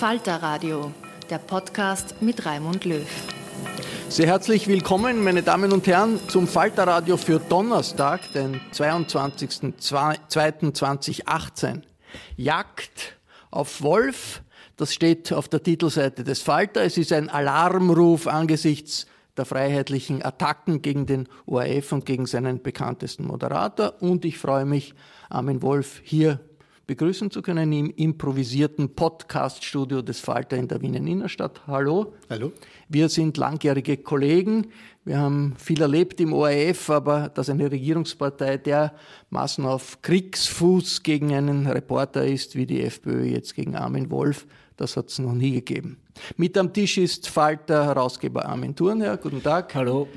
Falter Radio, der Podcast mit Raimund Löw. Sehr herzlich willkommen, meine Damen und Herren, zum Falter Radio für Donnerstag, den 22.02.2018. Jagd auf Wolf, das steht auf der Titelseite des Falter. Es ist ein Alarmruf angesichts der freiheitlichen Attacken gegen den ORF und gegen seinen bekanntesten Moderator. Und ich freue mich, Armin Wolf hier begrüßen zu können im improvisierten Podcast-Studio des Falter in der Wiener Innenstadt. Hallo. Hallo. Wir sind langjährige Kollegen. Wir haben viel erlebt im ORF, aber dass eine Regierungspartei dermaßen auf Kriegsfuß gegen einen Reporter ist, wie die FPÖ jetzt gegen Armin Wolf, das hat es noch nie gegeben. Mit am Tisch ist Falter Herausgeber Armin Thurnherr. Guten Tag. Hallo.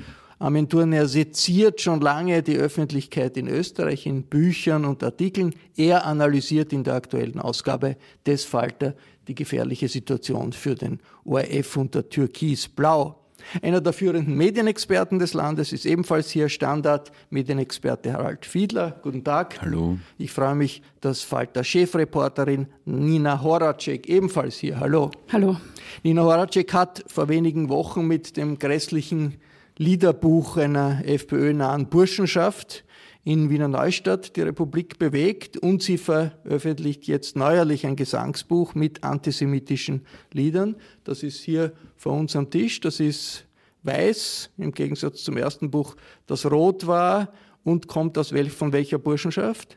Armin Thurnherr seziert schon lange die Öffentlichkeit in Österreich in Büchern und Artikeln. Er analysiert in der aktuellen Ausgabe des Falter die gefährliche Situation für den ORF unter Türkis-Blau. Einer der führenden Medienexperten des Landes ist ebenfalls hier Standard, Medienexperte Harald Fiedler. Guten Tag. Hallo. Ich freue mich, dass Falter Chefreporterin Nina Horacek ebenfalls hier. Hallo. Hallo. Nina Horacek hat vor wenigen Wochen mit dem grässlichen Liederbuch einer FPÖ-nahen Burschenschaft in Wiener Neustadt die Republik bewegt und sie veröffentlicht jetzt neuerlich ein Gesangsbuch mit antisemitischen Liedern. Das ist hier vor uns am Tisch. Das ist weiß, im Gegensatz zum ersten Buch, das rot war und kommt aus welch, von welcher Burschenschaft?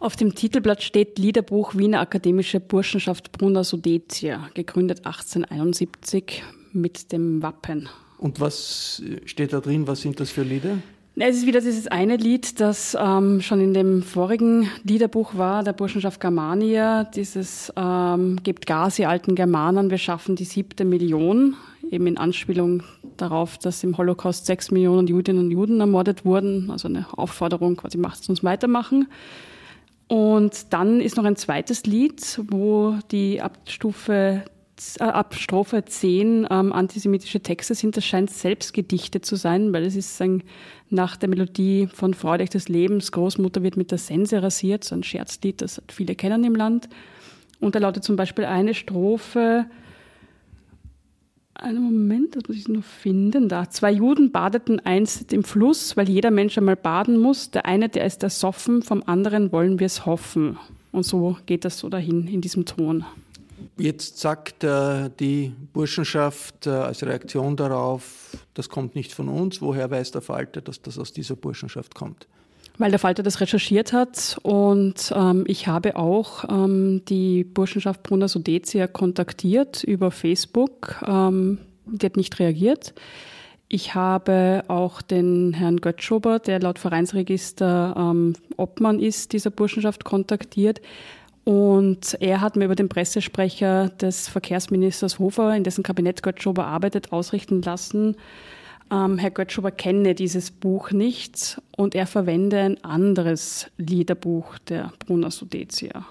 Auf dem Titelblatt steht Liederbuch Wiener Akademische Burschenschaft Brunner Sudetia, gegründet 1871 mit dem Wappen und was steht da drin? Was sind das für Lieder? Es ist wieder dieses eine Lied, das ähm, schon in dem vorigen Liederbuch war, der Burschenschaft Germania, dieses ähm, Gebt Gas, ihr alten Germanen, wir schaffen die siebte Million, eben in Anspielung darauf, dass im Holocaust sechs Millionen Judinnen und Juden ermordet wurden, also eine Aufforderung, quasi macht es uns weitermachen. Und dann ist noch ein zweites Lied, wo die Abstufe äh, ab Strophe 10 ähm, antisemitische Texte sind, das scheint selbst gedichtet zu sein, weil es ist ein, nach der Melodie von Freude des Lebens, Großmutter wird mit der Sense rasiert, so ein Scherzlied, das viele kennen im Land. Und da lautet zum Beispiel eine Strophe, einen Moment, das muss ich noch finden. Da. Zwei Juden badeten einst im Fluss, weil jeder Mensch einmal baden muss. Der eine, der ist ersoffen, vom anderen wollen wir es hoffen. Und so geht das so dahin in diesem Ton. Jetzt sagt äh, die Burschenschaft äh, als Reaktion darauf, das kommt nicht von uns. Woher weiß der Falter, dass das aus dieser Burschenschaft kommt? Weil der Falter das recherchiert hat und ähm, ich habe auch ähm, die Burschenschaft Brunner Sudetia kontaktiert über Facebook. Ähm, die hat nicht reagiert. Ich habe auch den Herrn Götzschober, der laut Vereinsregister ähm, Obmann ist, dieser Burschenschaft kontaktiert. Und er hat mir über den Pressesprecher des Verkehrsministers Hofer, in dessen Kabinett Göttschober arbeitet, ausrichten lassen, ähm, Herr Göttschober kenne dieses Buch nicht und er verwende ein anderes Liederbuch der Brunner Sudetia.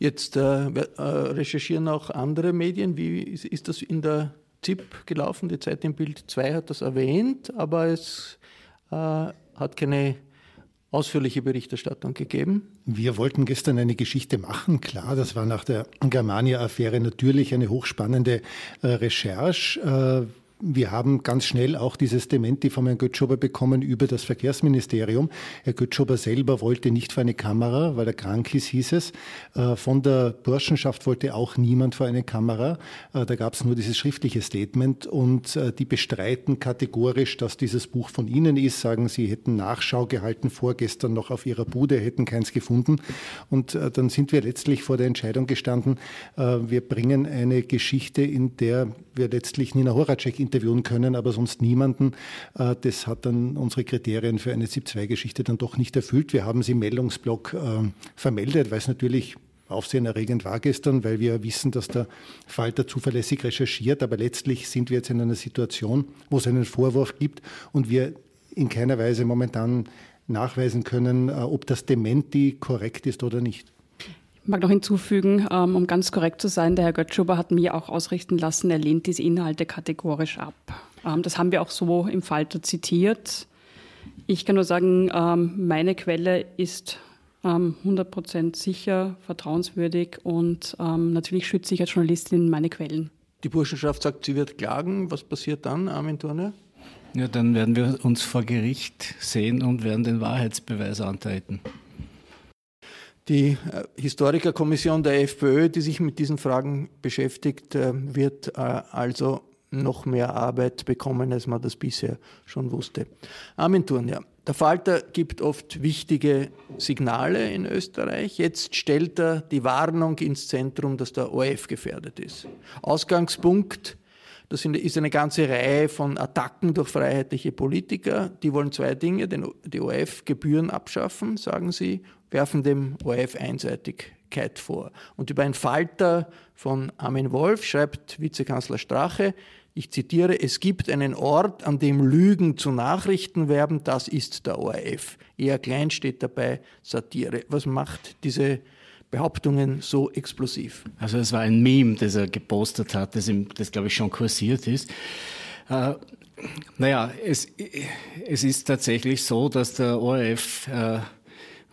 Jetzt äh, äh, recherchieren auch andere Medien. Wie ist, ist, das in der ZIP gelaufen? Die Zeit im Bild 2 hat das erwähnt, aber es äh, hat keine ausführliche Berichterstattung gegeben. Wir wollten gestern eine Geschichte machen. Klar, das war nach der Germania-Affäre natürlich eine hochspannende äh, Recherche. Äh, wir haben ganz schnell auch dieses Dementi von Herrn Götzschober bekommen über das Verkehrsministerium. Herr Götzschober selber wollte nicht vor eine Kamera, weil er krank ist, hieß es. Äh, von der Burschenschaft wollte auch niemand vor eine Kamera. Äh, da gab es nur dieses schriftliche Statement und äh, die bestreiten kategorisch, dass dieses Buch von Ihnen ist, sagen, Sie hätten Nachschau gehalten vorgestern noch auf Ihrer Bude, hätten keins gefunden. Und dann sind wir letztlich vor der Entscheidung gestanden, wir bringen eine Geschichte, in der wir letztlich Nina Horacek interviewen können, aber sonst niemanden. Äh, das hat dann unsere Kriterien für eine ZIP-2-Geschichte dann doch nicht erfüllt. Wir haben sie im Meldungsblock äh, vermeldet, weil es natürlich aufsehenerregend war gestern, weil wir wissen, dass der Falter zuverlässig recherchiert. Aber letztlich sind wir jetzt in einer Situation, wo es einen Vorwurf gibt und wir in keiner Weise momentan nachweisen können, äh, ob das Dementi korrekt ist oder nicht. Ich mag noch hinzufügen, ähm, um ganz korrekt zu sein, der Herr Göttschuber hat mir auch ausrichten lassen, er lehnt diese Inhalte kategorisch ab. Ähm, das haben wir auch so im Falter zitiert. Ich kann nur sagen, ähm, meine Quelle ist 100% sicher, vertrauenswürdig und natürlich schütze ich als Journalistin meine Quellen. Die Burschenschaft sagt, sie wird klagen. Was passiert dann, Armin Turner? Ja, dann werden wir uns vor Gericht sehen und werden den Wahrheitsbeweis antreten. Die äh, Historikerkommission der FPÖ, die sich mit diesen Fragen beschäftigt, äh, wird äh, also noch mehr Arbeit bekommen, als man das bisher schon wusste. Armin Thurn, Der Falter gibt oft wichtige Signale in Österreich. Jetzt stellt er die Warnung ins Zentrum, dass der ORF gefährdet ist. Ausgangspunkt das ist eine ganze Reihe von Attacken durch freiheitliche Politiker. Die wollen zwei Dinge, den, die ORF-Gebühren abschaffen, sagen sie, werfen dem ORF Einseitigkeit vor. Und über ein Falter von Armin Wolf schreibt Vizekanzler Strache, ich zitiere, es gibt einen Ort, an dem Lügen zu Nachrichten werden, das ist der ORF. Eher klein steht dabei Satire. Was macht diese Behauptungen so explosiv? Also es war ein Meme, das er gepostet hat, das, ihm, das glaube ich schon kursiert ist. Äh, naja, es, es ist tatsächlich so, dass der ORF, äh,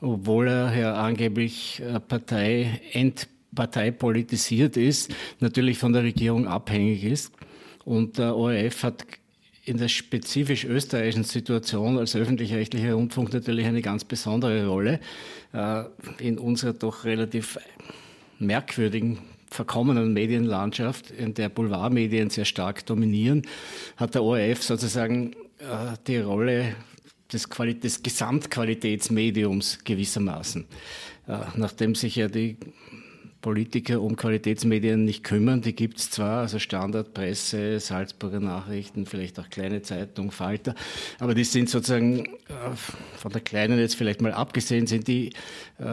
obwohl er ja angeblich äh, Partei, entparteipolitisiert ist, natürlich von der Regierung abhängig ist. Und der ORF hat in der spezifisch österreichischen Situation als öffentlich-rechtlicher Rundfunk natürlich eine ganz besondere Rolle. Äh, in unserer doch relativ merkwürdigen verkommenen Medienlandschaft, in der Boulevardmedien sehr stark dominieren, hat der ORF sozusagen äh, die Rolle des, Quali des Gesamtqualitätsmediums gewissermaßen. Äh, nachdem sich ja die Politiker um Qualitätsmedien nicht kümmern. Die gibt es zwar, also Standardpresse, Salzburger Nachrichten, vielleicht auch kleine Zeitung, Falter, aber die sind sozusagen, äh, von der kleinen jetzt vielleicht mal abgesehen, sind die äh,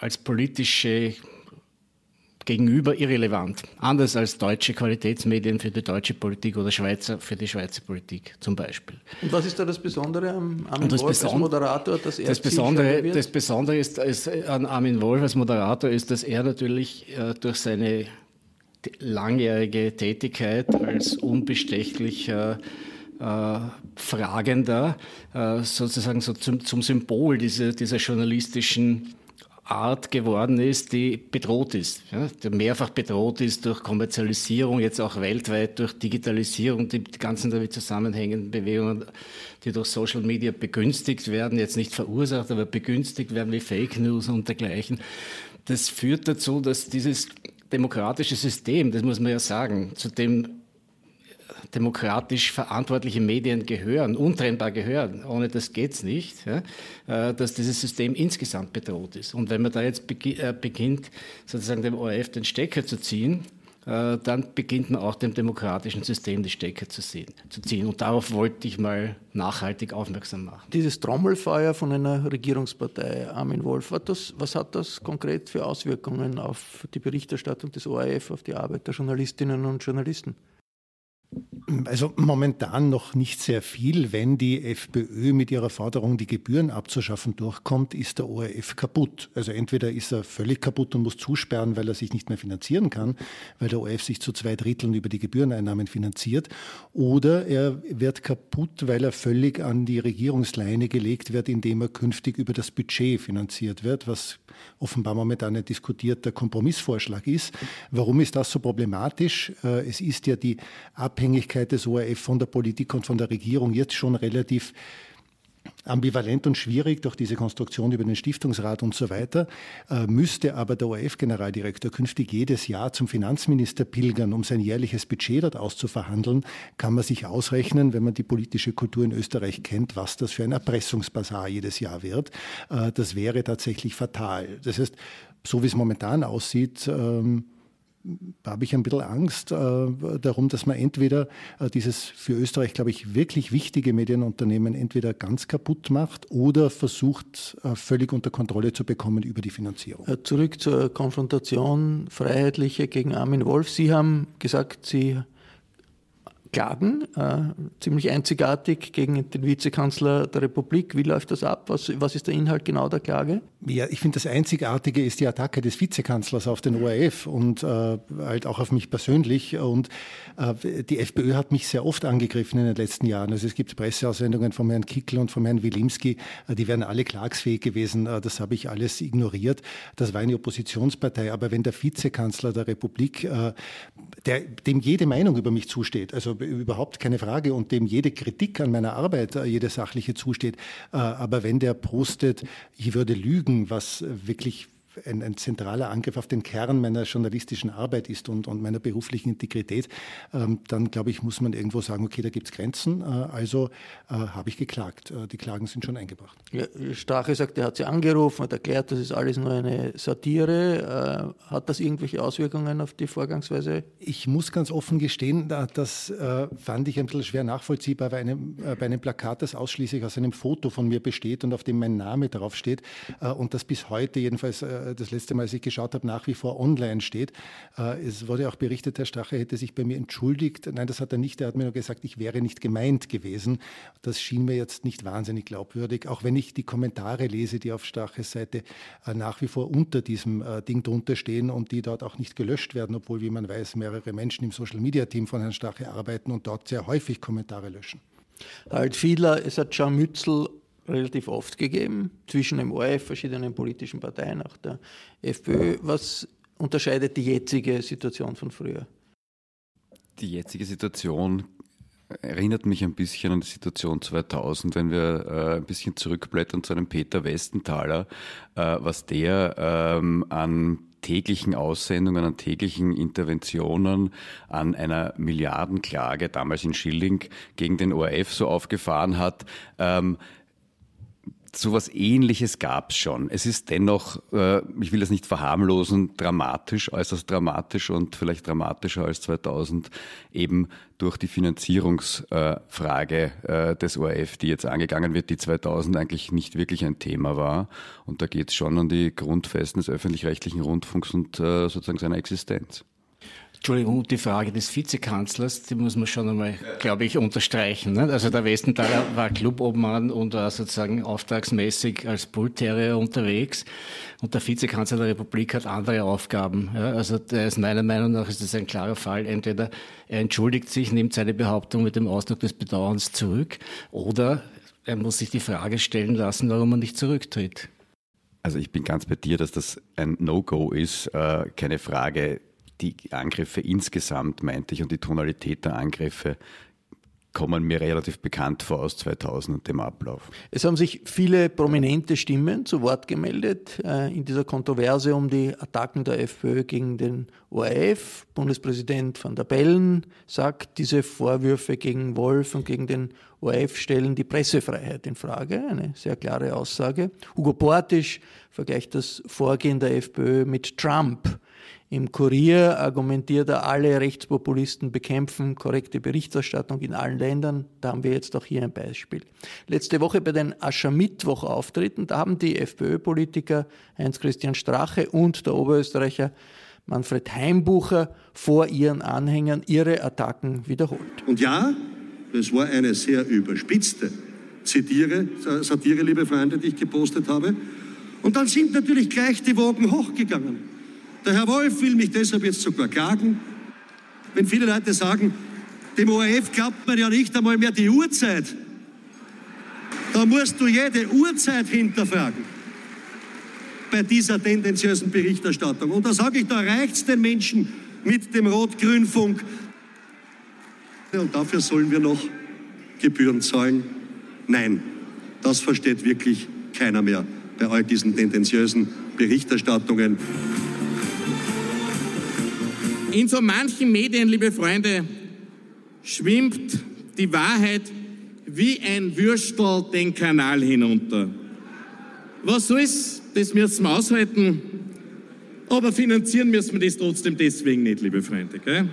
als politische gegenüber irrelevant. Anders als deutsche Qualitätsmedien für die deutsche Politik oder Schweizer für die Schweizer Politik zum Beispiel. Und was ist da das Besondere am Armin Wolf als Moderator, dass er das Besondere, das Besondere ist, ist, an Armin Wolf als Moderator ist, dass er natürlich äh, durch seine langjährige Tätigkeit als unbestechlicher äh, Fragender äh, sozusagen so zum, zum Symbol dieser, dieser journalistischen Art geworden ist, die bedroht ist, ja, der mehrfach bedroht ist durch Kommerzialisierung, jetzt auch weltweit durch Digitalisierung, die, die ganzen damit zusammenhängenden Bewegungen, die durch Social Media begünstigt werden, jetzt nicht verursacht, aber begünstigt werden wie Fake News und dergleichen. Das führt dazu, dass dieses demokratische System, das muss man ja sagen, zu dem demokratisch verantwortliche Medien gehören, untrennbar gehören. Ohne das geht es nicht, ja, äh, dass dieses System insgesamt bedroht ist. Und wenn man da jetzt äh, beginnt, sozusagen dem ORF den Stecker zu ziehen, äh, dann beginnt man auch dem demokratischen System die Stecker zu, sehen, zu ziehen. Und darauf wollte ich mal nachhaltig aufmerksam machen. Dieses Trommelfeuer von einer Regierungspartei, Armin Wolf, das, was hat das konkret für Auswirkungen auf die Berichterstattung des ORF, auf die Arbeit der Journalistinnen und Journalisten? Also momentan noch nicht sehr viel. Wenn die FPÖ mit ihrer Forderung, die Gebühren abzuschaffen, durchkommt, ist der ORF kaputt. Also entweder ist er völlig kaputt und muss zusperren, weil er sich nicht mehr finanzieren kann, weil der ORF sich zu zwei Dritteln über die Gebühreneinnahmen finanziert, oder er wird kaputt, weil er völlig an die Regierungsleine gelegt wird, indem er künftig über das Budget finanziert wird, was offenbar momentan ein diskutierter Kompromissvorschlag ist. Warum ist das so problematisch? Äh, es ist ja die Abhängigkeit des ORF von der Politik und von der Regierung jetzt schon relativ ambivalent und schwierig durch diese Konstruktion über den Stiftungsrat und so weiter, äh, müsste aber der ORF-Generaldirektor künftig jedes Jahr zum Finanzminister pilgern, um sein jährliches Budget dort auszuverhandeln, kann man sich ausrechnen, wenn man die politische Kultur in Österreich kennt, was das für ein Erpressungsbasar jedes Jahr wird. Äh, das wäre tatsächlich fatal. Das heißt, so wie es momentan aussieht, ähm, habe ich ein bisschen Angst äh, darum, dass man entweder äh, dieses für Österreich, glaube ich, wirklich wichtige Medienunternehmen entweder ganz kaputt macht oder versucht, äh, völlig unter Kontrolle zu bekommen über die Finanzierung. Äh, zurück zur Konfrontation Freiheitliche gegen Armin Wolf. Sie haben gesagt, Sie klagen, äh, ziemlich einzigartig gegen den Vizekanzler der Republik. Wie läuft das ab? Was, was ist der Inhalt genau der Klage? Ja, ich finde, das Einzigartige ist die Attacke des Vizekanzlers auf den ORF und äh, halt auch auf mich persönlich. Und äh, die FPÖ hat mich sehr oft angegriffen in den letzten Jahren. Also es gibt Presseaussendungen von Herrn Kickl und von Herrn Wilimski, äh, die wären alle klagsfähig gewesen. Äh, das habe ich alles ignoriert. Das war eine Oppositionspartei. Aber wenn der Vizekanzler der Republik, äh, der, dem jede Meinung über mich zusteht, also überhaupt keine Frage und dem jede Kritik an meiner Arbeit, äh, jede sachliche zusteht. Äh, aber wenn der postet, ich würde lügen, was wirklich ein, ein, zentraler Angriff auf den Kern meiner journalistischen Arbeit ist und, und meiner beruflichen Integrität, ähm, dann glaube ich, muss man irgendwo sagen, okay, da gibt es Grenzen. Äh, also äh, habe ich geklagt. Äh, die Klagen sind schon eingebracht. Ja, Strache sagt, er hat sie angerufen, hat erklärt, das ist alles nur eine Satire. Äh, hat das irgendwelche Auswirkungen auf die Vorgangsweise? Ich muss ganz offen gestehen, das äh, fand ich ein bisschen schwer nachvollziehbar bei einem, äh, bei einem Plakat, das ausschließlich aus einem Foto von mir besteht und auf dem mein Name draufsteht und das bis heute jedenfalls äh, das letzte Mal, als ich geschaut habe, nach wie vor online steht. Äh, es wurde auch berichtet, Herr Strache hätte sich bei mir entschuldigt. Nein, das hat er nicht. Er hat mir nur gesagt, ich wäre nicht gemeint gewesen. Das schien mir jetzt nicht wahnsinnig glaubwürdig, auch wenn ich die Kommentare lese, die auf Straches Seite äh, nach wie vor unter diesem Ding drunter stehen und die dort auch nicht gelöscht werden, obwohl, wie man weiß, mehrere Menschen im Social-Media-Team von Herrn Strache arbeiten und dort sehr häufig Kommentare löschen. Halt Fiedler, es hat Jean Mützel relativ oft gegeben, zwischen dem ORF, verschiedenen politischen Parteien, auch der FPÖ. Was unterscheidet die jetzige Situation von früher? Die jetzige Situation erinnert mich ein bisschen an die Situation 2000, wenn wir äh, ein bisschen zurückblättern zu einem Peter Westenthaler, äh, was der ähm, an täglichen Aussendungen, an täglichen Interventionen, an einer Milliardenklage damals in Schilling gegen den ORF so aufgefahren hat. Ähm, sowas ähnliches gab es schon. Es ist dennoch, äh, ich will das nicht verharmlosen, dramatisch, äußerst dramatisch und vielleicht dramatischer als 2000 eben durch die Finanzierungsfrage äh, des ORF, die jetzt angegangen wird, die 2000 eigentlich nicht wirklich ein Thema war. Und da geht es schon an die Grundfesten des öffentlich-rechtlichen Rundfunks und äh, sozusagen seiner Existenz. Entschuldigung, die Frage des Vizekanzlers, die muss man schon einmal, glaube ich, unterstreichen. Ne? Also der Westenthaler war Clubobmann und war sozusagen auftragsmäßig als Bullterrier unterwegs. Und der Vizekanzler der Republik hat andere Aufgaben. Ja? Also der ist meiner Meinung nach ist das ein klarer Fall. Entweder er entschuldigt sich, nimmt seine Behauptung mit dem Ausdruck des Bedauerns zurück, oder er muss sich die Frage stellen lassen, warum er nicht zurücktritt. Also ich bin ganz bei dir, dass das ein No-Go ist, äh, keine Frage die Angriffe insgesamt, meinte ich, und die Tonalität der Angriffe kommen mir relativ bekannt vor aus 2000 und dem Ablauf. Es haben sich viele prominente Stimmen zu Wort gemeldet äh, in dieser Kontroverse um die Attacken der FPÖ gegen den ORF. Bundespräsident van der Bellen sagt, diese Vorwürfe gegen Wolf und gegen den ORF stellen die Pressefreiheit in Frage. Eine sehr klare Aussage. Hugo Portisch vergleicht das Vorgehen der FPÖ mit Trump Im Kurier argumentiert er, alle Rechtspopulisten bekämpfen korrekte Berichterstattung in allen Ländern. Da haben wir jetzt auch hier ein Beispiel. Letzte Woche bei den Aschermittwoch-Auftritten, da haben die FPÖ-Politiker Heinz-Christian Strache und der Oberösterreicher Manfred Heimbucher vor ihren Anhängern ihre Attacken wiederholt. Und ja, das war eine sehr überspitzte Zitiere, Satire, liebe Freunde, die ich gepostet habe. Und dann sind natürlich gleich die Wogen hochgegangen. Der Herr Wolf will mich deshalb jetzt sogar klagen. Wenn viele Leute sagen, dem ORF glaubt man ja nicht einmal mehr die Uhrzeit, da musst du jede Uhrzeit hinterfragen bei dieser tendenziösen Berichterstattung. Und da sage ich, da reicht es den Menschen mit dem Rot-Grün-Funk. Und dafür sollen wir noch Gebühren zahlen? Nein, das versteht wirklich keiner mehr bei all diesen tendenziösen Berichterstattungen. In so manchen Medien, liebe Freunde, schwimmt die Wahrheit wie ein Würstel den Kanal hinunter. Was soll's? Das müssen wir aushalten. Aber finanzieren müssen wir das trotzdem deswegen nicht, liebe Freunde. Gell?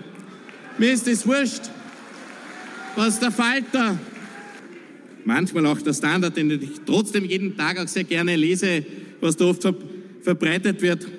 Mir ist das wurscht, was der Falter, manchmal auch der Standard, den ich trotzdem jeden Tag auch sehr gerne lese, was da oft verbreitet wird,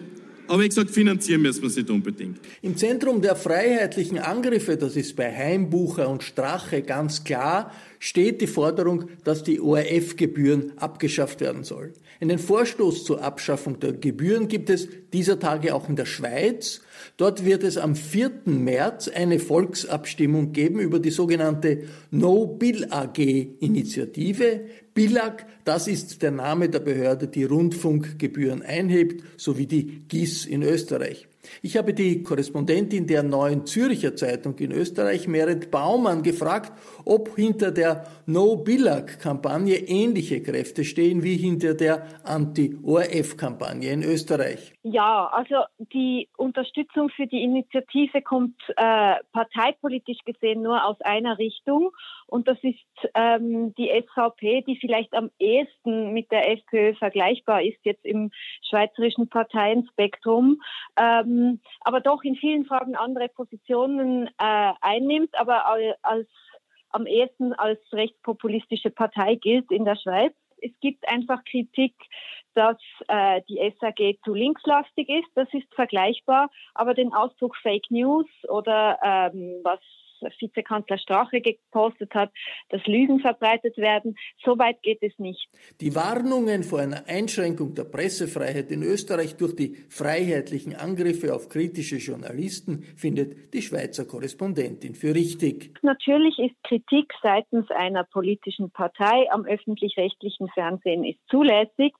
aber wie gesagt, finanzieren müssen wir es nicht unbedingt. Im Zentrum der freiheitlichen Angriffe, das ist bei Heimbucher und Strache ganz klar, steht die Forderung, dass die ORF-Gebühren abgeschafft werden sollen. Einen Vorstoß zur Abschaffung der Gebühren gibt es dieser Tage auch in der Schweiz. Dort wird es am 4. März eine Volksabstimmung geben über die sogenannte No Bill AG Initiative. BILAG, das ist der Name der Behörde, die Rundfunkgebühren einhebt, sowie die GIS in Österreich. Ich habe die Korrespondentin der Neuen Zürcher Zeitung in Österreich, Merit Baumann, gefragt, ob hinter der No-Billag-Kampagne ähnliche Kräfte stehen wie hinter der Anti-ORF-Kampagne in Österreich. Ja, also die Unterstützung für die Initiative kommt äh, parteipolitisch gesehen nur aus einer Richtung und das ist ähm, die SVP, die vielleicht am ehesten mit der FPÖ vergleichbar ist jetzt im schweizerischen Parteienspektrum. Ähm, aber doch in vielen Fragen andere Positionen äh, einnimmt, aber als am ehesten als rechtspopulistische Partei gilt in der Schweiz. Es gibt einfach Kritik, dass äh, die SAG zu linkslastig ist. Das ist vergleichbar. Aber den Ausdruck Fake News oder ähm, was Vizekanzler Strache gepostet hat, dass Lügen verbreitet werden. So weit geht es nicht. Die Warnungen vor einer Einschränkung der Pressefreiheit in Österreich durch die freiheitlichen Angriffe auf kritische Journalisten findet die Schweizer Korrespondentin für richtig. Natürlich ist Kritik seitens einer politischen Partei am öffentlich-rechtlichen Fernsehen ist zulässig.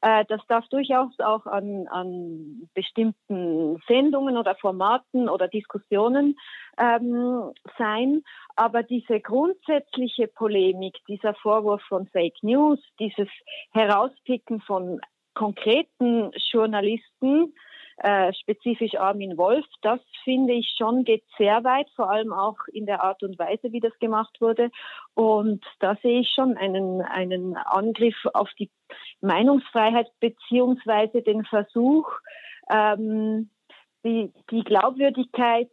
Äh, das darf durchaus auch an, an bestimmten Sendungen oder Formaten oder Diskussionen ähm, sein. Aber diese grundsätzliche Polemik, dieser Vorwurf von Fake News, dieses Herauspicken von konkreten Journalisten, äh, spezifisch Armin Wolf, das finde ich schon geht sehr weit, vor allem auch in der Art und Weise, wie das gemacht wurde. Und da sehe ich schon einen, einen Angriff auf die Meinungsfreiheit beziehungsweise den Versuch, ähm, die, die Glaubwürdigkeit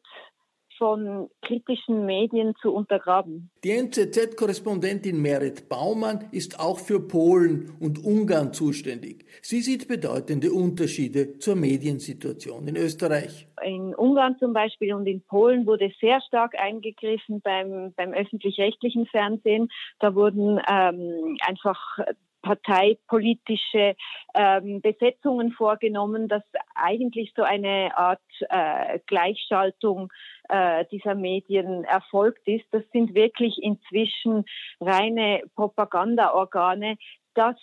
von kritischen Medien zu untergraben. Die NZZ-Korrespondentin Merit Baumann ist auch für Polen und Ungarn zuständig. Sie sieht bedeutende Unterschiede zur Mediensituation in Österreich. In Ungarn zum Beispiel und in Polen wurde sehr stark eingegriffen beim, beim öffentlich-rechtlichen Fernsehen. Da wurden ähm, einfach parteipolitische ähm, Besetzungen vorgenommen, dass eigentlich so eine Art äh, Gleichschaltung äh, dieser Medien erfolgt ist. Das sind wirklich inzwischen reine Propagandaorgane. Das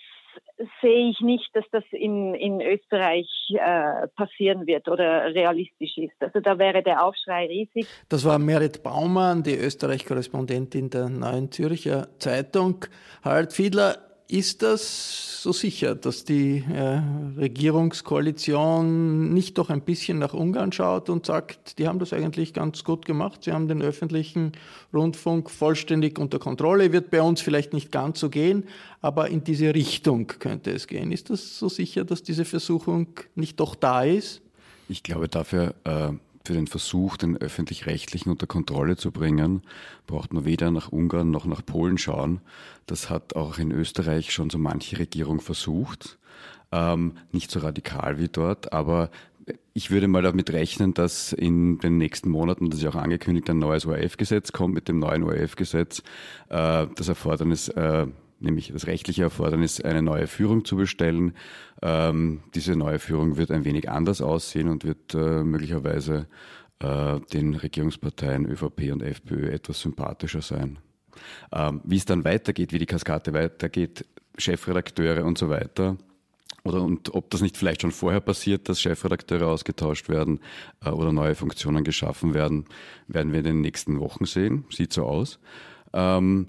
sehe ich nicht, dass das in, in Österreich äh, passieren wird oder realistisch ist. Also da wäre der Aufschrei riesig. Das war Merit Baumann, die Österreich-Korrespondentin der Neuen Zürcher Zeitung. Harald Fiedler, ist das so sicher, dass die äh, Regierungskoalition nicht doch ein bisschen nach Ungarn schaut und sagt, die haben das eigentlich ganz gut gemacht, sie haben den öffentlichen Rundfunk vollständig unter Kontrolle, wird bei uns vielleicht nicht ganz so gehen, aber in diese Richtung könnte es gehen. Ist das so sicher, dass diese Versuchung nicht doch da ist? Ich glaube, dafür äh, für den Versuch, den öffentlich-rechtlichen unter Kontrolle zu bringen, braucht man weder nach Ungarn noch nach Polen schauen. Das hat auch in Österreich schon so manche Regierung versucht. Ähm, nicht so radikal wie dort, aber ich würde mal damit rechnen, dass in den nächsten Monaten, das ist ja auch angekündigt, ein neues ORF-Gesetz kommt. Mit dem neuen ORF-Gesetz äh, das Erfordernis, äh, nämlich das rechtliche Erfordernis, eine neue Führung zu bestellen. Ähm, diese neue Führung wird ein wenig anders aussehen und wird äh, möglicherweise äh, den Regierungsparteien ÖVP und FPÖ etwas sympathischer sein. Ähm, wie es dann weitergeht, wie die Kaskade weitergeht, Chefredakteure und so weiter, oder und ob das nicht vielleicht schon vorher passiert, dass Chefredakteure ausgetauscht werden äh, oder neue Funktionen geschaffen werden, werden wir in den nächsten Wochen sehen. Sieht so aus. Ähm,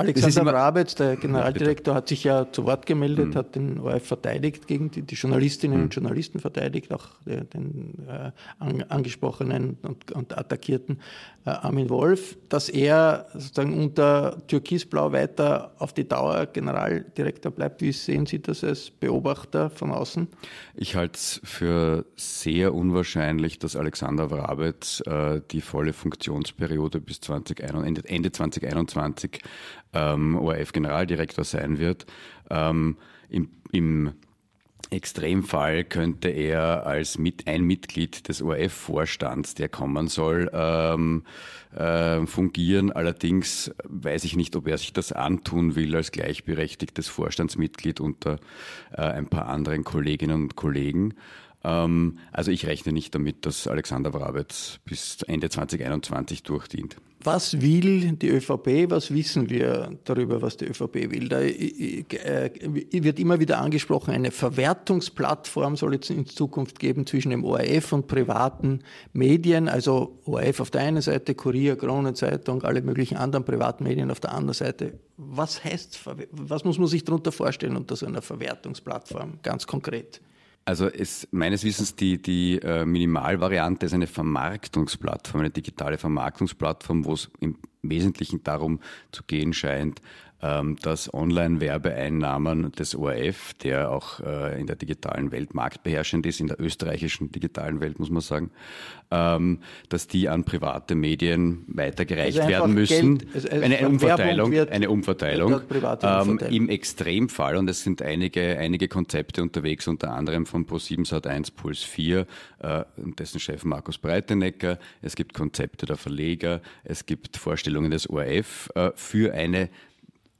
Alexander Rabetz, der Generaldirektor, hat sich ja zu Wort gemeldet, mhm. hat den ORF verteidigt, gegen die, die Journalistinnen mhm. und Journalisten verteidigt, auch den, äh, an, angesprochenen und, und attackierten äh, Armin Wolf, dass er sozusagen unter Türkisblau weiter auf die Dauer Generaldirektor bleibt. Wie sehen Sie das als Beobachter von außen? Ich halte es für sehr unwahrscheinlich, dass Alexander Wrabetz äh, die volle Funktionsperiode bis 2021, Ende 2021 ähm, ORF-Generaldirektor sein wird. Ähm, im, Im Extremfall könnte er als mit, ein Mitglied des ORF-Vorstands, der kommen soll, ähm, äh, fungieren. Allerdings weiß ich nicht, ob er sich das antun will als gleichberechtigtes Vorstandsmitglied unter äh, ein paar anderen Kolleginnen und Kollegen. Ähm, also ich rechne nicht damit, dass Alexander Wrabetz bis Ende 2021 durchdient. Was will die ÖVP? Was wissen wir darüber, was die ÖVP will? Da äh, wird immer wieder angesprochen, eine Verwertungsplattform soll es in Zukunft geben zwischen dem ORF und privaten Medien. Also ORF auf der einen Seite, Kurier, Kronenzeitung, alle möglichen anderen privaten Medien auf der anderen Seite. Was heißt, was muss man sich darunter vorstellen unter so einer Verwertungsplattform, ganz konkret? Also ist meines Wissens die, die äh, Minimalvariante ist eine Vermarktungsplattform, eine digitale Vermarktungsplattform, wo es im Wesentlichen darum zu gehen scheint, dass Online-Werbeeinnahmen des ORF, der auch äh, in der digitalen Welt marktbeherrschend ist, in der österreichischen digitalen Welt muss man sagen, ähm, dass die an private Medien weitergereicht also werden müssen. Geld, also eine, eine Umverteilung, eine Umverteilung. Ähm, Im Extremfall, und es sind einige, einige Konzepte unterwegs, unter anderem von Pro7 Sat1 Puls 4, äh, dessen Chef Markus Breitenecker. Es gibt Konzepte der Verleger, es gibt Vorstellungen des ORF äh, für eine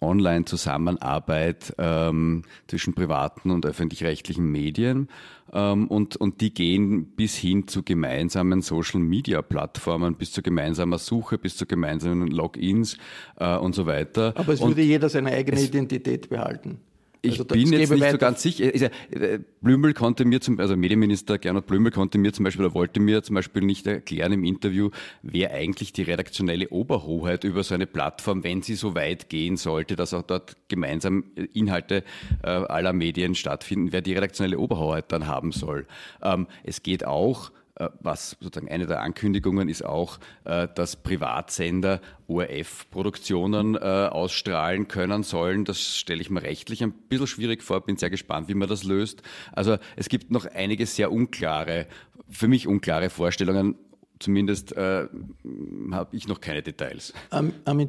Online-Zusammenarbeit ähm, zwischen privaten und öffentlich-rechtlichen Medien. Ähm, und, und die gehen bis hin zu gemeinsamen Social-Media-Plattformen, bis zu gemeinsamer Suche, bis zu gemeinsamen Logins äh, und so weiter. Aber es würde jeder seine eigene Identität behalten. Ich also bin jetzt nicht so ganz sicher. Äh, Blümel konnte mir zum, also Medienminister Gernot Blümel konnte mir zum Beispiel oder wollte mir zum Beispiel nicht erklären im Interview, wer eigentlich die redaktionelle Oberhoheit über so eine Plattform, wenn sie so weit gehen sollte, dass auch dort gemeinsam Inhalte äh, aller Medien stattfinden, wer die redaktionelle Oberhoheit dann haben soll. Ähm, es geht auch äh, was sozusagen eine der Ankündigungen ist auch, äh, dass Privatsender ORF-Produktionen äh, ausstrahlen können sollen. Das stelle ich mir rechtlich ein bisschen schwierig vor, bin sehr gespannt, wie man das löst. Also es gibt noch einige sehr unklare, für mich unklare Vorstellungen, Zumindest äh, habe ich noch keine Details.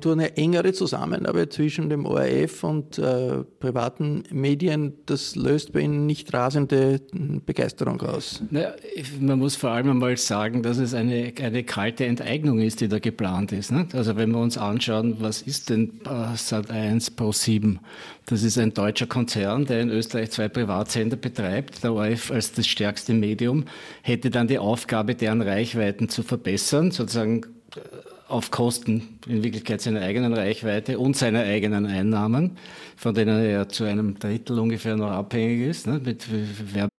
Agentur eine engere Zusammenarbeit zwischen dem ORF und äh, privaten Medien, das löst bei Ihnen nicht rasende Begeisterung aus? Naja, man muss vor allem einmal sagen, dass es eine, eine kalte Enteignung ist, die da geplant ist. Nicht? Also wenn wir uns anschauen, was ist denn äh, Sat1 Pro 7? Das ist ein deutscher Konzern, der in Österreich zwei Privatsender betreibt. Der ORF als das stärkste Medium hätte dann die Aufgabe, deren Reichweiten zu verbessern, sozusagen äh, auf Kosten in Wirklichkeit seiner eigenen Reichweite und seiner eigenen Einnahmen, von denen er zu einem Drittel ungefähr noch abhängig ist. Ne, mit Werbe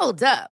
Hold up.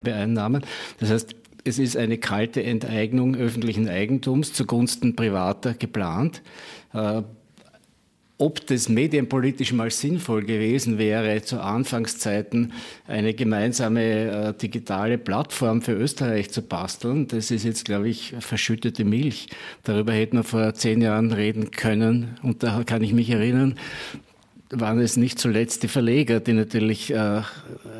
beeinnahmen. Das heißt, es ist eine kalte Enteignung öffentlichen Eigentums zugunsten privater geplant. Äh, ob das medienpolitisch mal sinnvoll gewesen wäre, zu Anfangszeiten eine gemeinsame äh, digitale Plattform für Österreich zu basteln, das ist jetzt, glaube ich, verschüttete Milch. Darüber hätten wir vor zehn Jahren reden können. Und da kann ich mich erinnern, waren es nicht zuletzt die Verleger, die natürlich äh,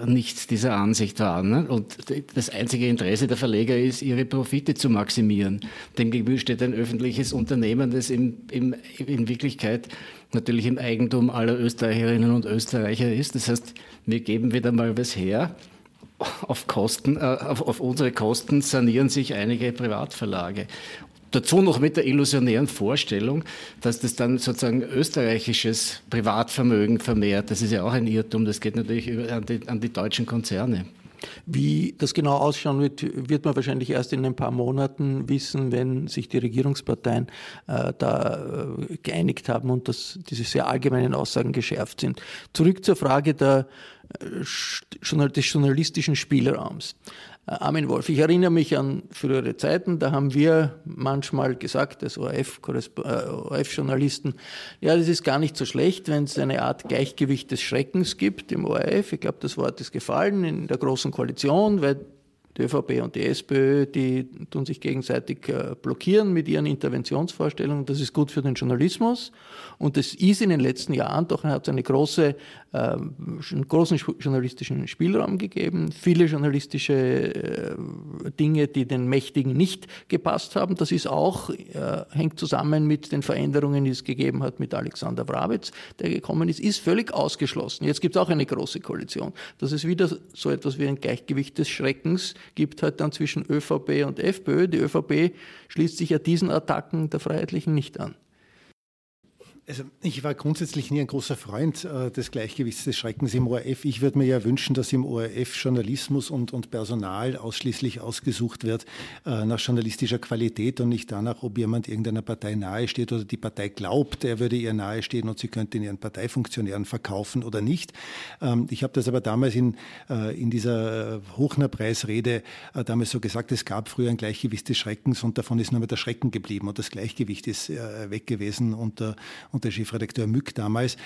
nicht dieser Ansicht waren. Ne? Und das einzige Interesse der Verleger ist, ihre Profite zu maximieren. Demgegenüber steht ein öffentliches Unternehmen, das im, im, in Wirklichkeit natürlich im Eigentum aller Österreicherinnen und Österreicher ist. Das heißt, wir geben wieder mal was her. Auf, Kosten, äh, auf, auf unsere Kosten sanieren sich einige Privatverlage. Dazu noch mit der illusionären Vorstellung, dass das dann sozusagen österreichisches Privatvermögen vermehrt. Das ist ja auch ein Irrtum. Das geht natürlich an die, an die deutschen Konzerne. Wie das genau ausschauen wird, wird man wahrscheinlich erst in ein paar Monaten wissen, wenn sich die Regierungsparteien äh, da äh, geeinigt haben und dass diese sehr allgemeinen Aussagen geschärft sind. Zurück zur Frage der, äh, des journalistischen Spielraums. Äh, Armin Wolf. Ich erinnere mich an frühere Zeiten, da haben wir manchmal gesagt, als ORF-Journalisten, äh, ja, das ist gar nicht so schlecht, wenn es eine Art Gleichgewicht des Schreckens gibt im ORF. Ich glaube, das Wort ist gefallen in der Großen Koalition, weil die ÖVP und die SPÖ, die tun sich gegenseitig äh, blockieren mit ihren Interventionsvorstellungen. Das ist gut für den Journalismus. Und es ist in den letzten Jahren doch, eine große, einen großen journalistischen Spielraum gegeben. Viele journalistische äh, Dinge, die den Mächtigen nicht gepasst haben. Das ist auch, äh, hängt zusammen mit den Veränderungen, die es gegeben hat mit Alexander Bravitz, der gekommen ist, ist völlig ausgeschlossen. Jetzt gibt es auch eine große Koalition. Das ist wieder so etwas wie ein Gleichgewicht des Schreckens gibt halt dann zwischen ÖVP und FPÖ. Die ÖVP schließt sich ja diesen Attacken der Freiheitlichen nicht an. Also ich war grundsätzlich nie ein großer Freund äh, des Gleichgewichts des Schreckens im ORF. Ich würde mir ja wünschen, dass im ORF Journalismus und, und Personal ausschließlich ausgesucht wird äh, nach journalistischer Qualität und nicht danach, ob jemand irgendeiner Partei nahesteht oder die Partei glaubt, er würde ihr nahestehen und sie könnte in ihren Parteifunktionären verkaufen oder nicht. Ähm, ich habe das aber damals in, äh, in dieser Hochner-Preisrede äh, damals so gesagt, es gab früher ein Gleichgewicht des Schreckens und davon ist nur mehr der Schrecken geblieben und das Gleichgewicht ist äh, weg gewesen unter und der Chefredakteur Mück damals.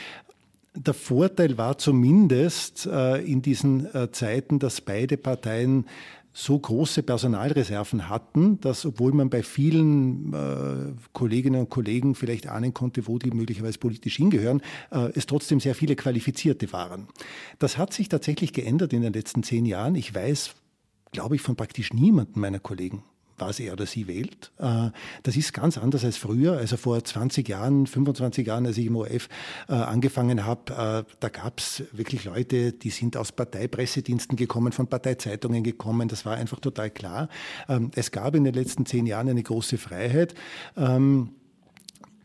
Der Vorteil war zumindest äh, in diesen äh, Zeiten, dass beide Parteien so große Personalreserven hatten, dass obwohl man bei vielen äh, Kolleginnen und Kollegen vielleicht ahnen konnte, wo die möglicherweise politisch hingehören, äh, es trotzdem sehr viele Qualifizierte waren. Das hat sich tatsächlich geändert in den letzten zehn Jahren. Ich weiß, glaube ich, von praktisch niemandem meiner Kollegen, was er oder sie wählt. Äh, das ist ganz anders als früher. Also vor 20 Jahren, 25 Jahren, als ich im ORF äh, angefangen habe, äh, da gab es wirklich Leute, die sind aus Parteipressediensten gekommen, von Parteizeitungen gekommen. Das war einfach total klar. Ähm, es gab in den letzten zehn Jahren eine große Freiheit.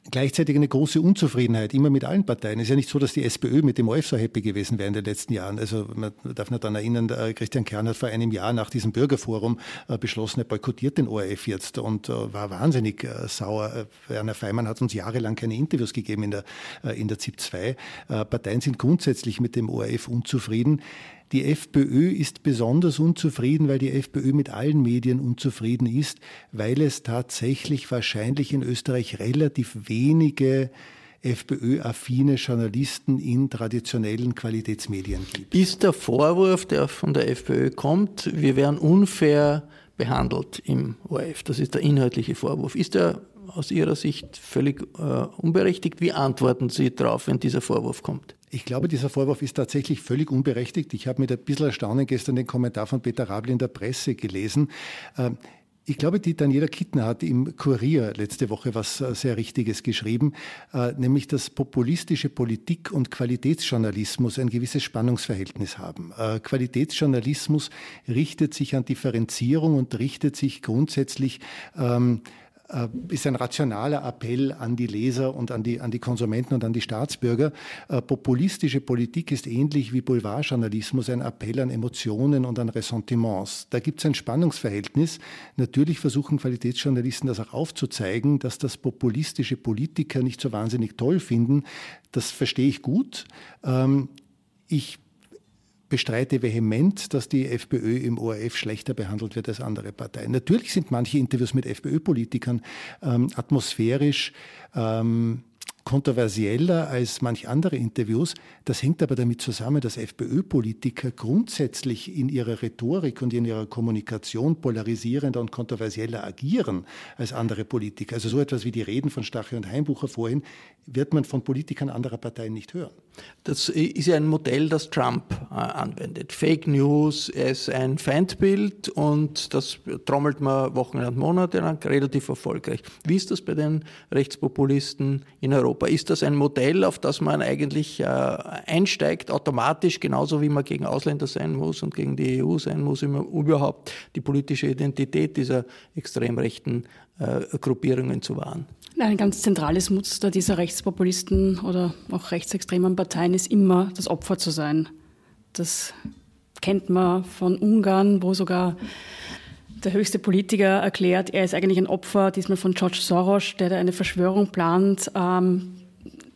Gleichzeitig eine große Unzufriedenheit, immer mit allen Parteien. Es ist ja nicht so, dass die SPÖ mit dem ORF so happy gewesen wäre in den letzten Jahren. Also man darf nicht daran erinnern, Christian Kern hat vor einem Jahr nach diesem Bürgerforum äh, beschlossen, er boykottiert den ORF jetzt und äh, war wahnsinnig äh, sauer. Werner Feimann hat uns jahrelang keine Interviews gegeben in der, in der ZIP 2. Parteien sind grundsätzlich mit dem ORF unzufrieden. Die FPÖ ist besonders unzufrieden, weil die FPÖ mit allen Medien unzufrieden ist, weil es tatsächlich wahrscheinlich in Österreich relativ wenige FPÖ-affine Journalisten in traditionellen Qualitätsmedien gibt. Ist der Vorwurf, der von der FPÖ kommt, wir wären unfair behandelt im ORF, das ist der inhaltliche Vorwurf, ist er aus Ihrer Sicht völlig äh, unberechtigt? Wie antworten Sie darauf, wenn dieser Vorwurf kommt? Ich glaube, dieser Vorwurf ist tatsächlich völlig unberechtigt. Ich habe mit ein bisschen Erstaunen gestern den Kommentar von Peter Rabl in der Presse gelesen. Ähm, ich glaube, die Daniela Kittner hat im Kurier letzte Woche was äh, sehr Richtiges geschrieben, äh, nämlich dass populistische Politik und Qualitätsjournalismus ein gewisses Spannungsverhältnis haben. Äh, Qualitätsjournalismus richtet sich an Differenzierung und richtet sich grundsätzlich ähm, äh, ist ein rationaler Appell an die Leser und an die, an die Konsumenten und an die Staatsbürger. Äh, populistische Politik ist ähnlich wie Boulevardjournalismus ein Appell an Emotionen und an Ressentiments. Da gibt es ein Spannungsverhältnis. Natürlich versuchen Qualitätsjournalisten das auch aufzuzeigen, dass das populistische Politiker nicht so wahnsinnig toll finden. Das verstehe ich gut. Ähm, ich bestreite vehement, dass die FPÖ im ORF schlechter behandelt wird als andere Parteien. Natürlich sind manche Interviews mit FPÖ-Politikern ähm, atmosphärisch ähm, kontroversieller als manch andere Interviews. Das hängt aber damit zusammen, dass FPÖ-Politiker grundsätzlich in ihrer Rhetorik und in ihrer Kommunikation polarisierender und kontroversieller agieren als andere Politiker. Also so etwas wie die Reden von Stachel und Heimbucher vorhin wird man von Politikern anderer Parteien nicht hören. Das ist ja ein Modell, das Trump äh, anwendet. Fake News ist ein Feindbild und das trommelt man Wochen und Monate lang relativ erfolgreich. Wie ist das bei den Rechtspopulisten in Europa? Ist das ein Modell, auf das man eigentlich äh, einsteigt, automatisch, genauso wie man gegen Ausländer sein muss und gegen die EU sein muss, um überhaupt die politische Identität dieser extrem rechten äh, Gruppierungen zu wahren? Ein ganz zentrales Muster dieser Rechtspopulisten oder auch rechtsextremen Parteien ist immer, das Opfer zu sein. Das kennt man von Ungarn, wo sogar der höchste Politiker erklärt, er ist eigentlich ein Opfer, diesmal von George Soros, der da eine Verschwörung plant. Ähm,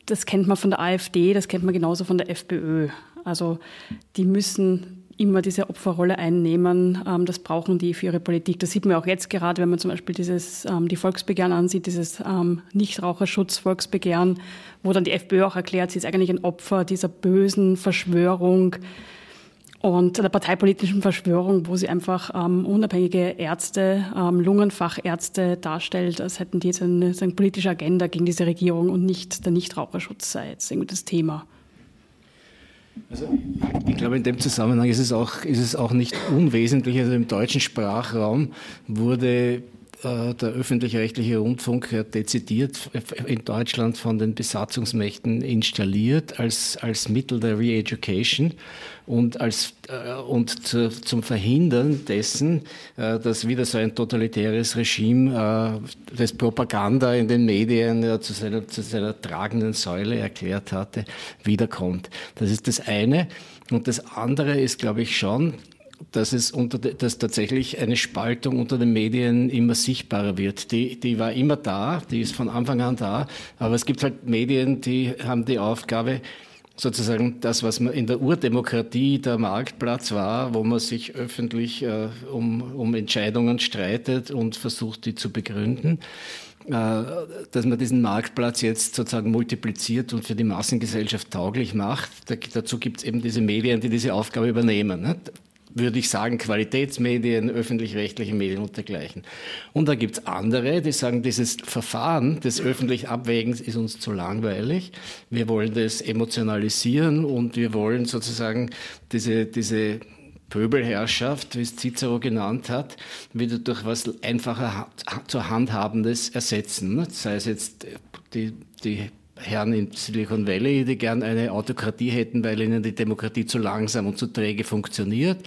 das kennt man von der AfD, das kennt man genauso von der FPÖ. Also die müssen immer diese Opferrolle einnehmen. Ähm, das brauchen die für ihre Politik. Das sieht man auch jetzt gerade, wenn man zum Beispiel dieses, ähm, die Volksbegehren ansieht, dieses ähm, Nichtraucherschutz-Volksbegehren, wo dann die FPÖ auch erklärt, sie ist eigentlich ein Opfer dieser bösen Verschwörung und der parteipolitischen Verschwörung, wo sie einfach unabhängige Ärzte, Lungenfachärzte darstellt, als hätten die jetzt eine, eine politische Agenda gegen diese Regierung und nicht der Nichtraucherschutz sei jetzt irgendwie das Thema. Also ich glaube, in dem Zusammenhang ist es auch, ist es auch nicht unwesentlich. Also im deutschen Sprachraum wurde der öffentlich-rechtliche Rundfunk dezidiert in Deutschland von den Besatzungsmächten installiert als, als Mittel der Re-Education und, als, äh, und zu, zum Verhindern dessen, äh, dass wieder so ein totalitäres Regime das Propaganda in den Medien zu, seiner, zu seiner tragenden Säule erklärt hatte, wiederkommt. Das ist das eine. Und das andere ist, glaube ich, schon, dass es unter, dass tatsächlich eine Spaltung unter den Medien immer sichtbarer wird. Die, die war immer da, die ist von Anfang an da, aber es gibt halt Medien, die haben die Aufgabe, sozusagen das, was man in der Urdemokratie der Marktplatz war, wo man sich öffentlich äh, um, um Entscheidungen streitet und versucht, die zu begründen äh, dass man diesen Marktplatz jetzt sozusagen multipliziert und für die Massengesellschaft tauglich macht. Da, dazu gibt es eben diese Medien, die diese Aufgabe übernehmen. Würde ich sagen, Qualitätsmedien, öffentlich-rechtliche Medien und dergleichen. Und da gibt's andere, die sagen, dieses Verfahren des öffentlichen Abwägens ist uns zu langweilig. Wir wollen das emotionalisieren und wir wollen sozusagen diese, diese Pöbelherrschaft, wie es Cicero genannt hat, wieder durch was einfacher zu handhabendes ersetzen. Sei es jetzt die, die Herren in Silicon Valley, die gern eine Autokratie hätten, weil ihnen die Demokratie zu langsam und zu träge funktioniert.